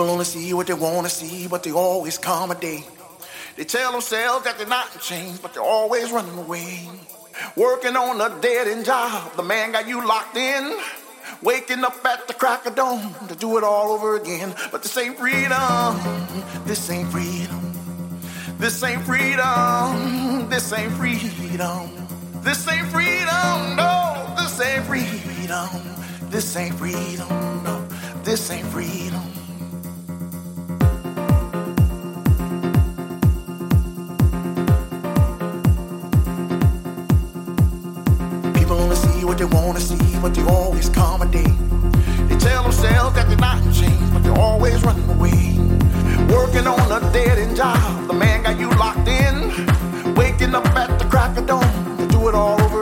People only see what they want to see, but they always come a day. They tell themselves that they're not in chains, but they're always running away. Working on a dead end job, the man got you locked in. Waking up at the crack of dawn to do it all over again. But this ain't freedom. This ain't freedom. This ain't freedom. This ain't freedom. This ain't freedom. No, this ain't freedom. This ain't freedom. No, this ain't freedom. What they wanna see, but they always come a day. They tell themselves that they're not in chains, but they're always running away. Working on a dead end job, the man got you locked in. Waking up at the crack of dawn to do it all over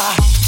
Bye.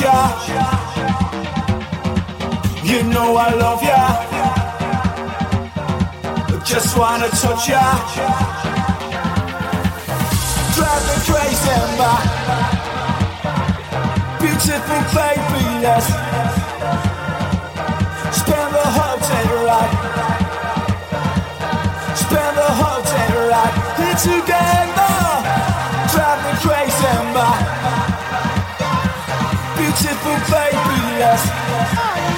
ya. You know I love ya. Just wanna touch ya. Drive me crazy, my beautiful baby. Spend the whole day right. Spend the whole day right. Here together. beautiful baby, yes.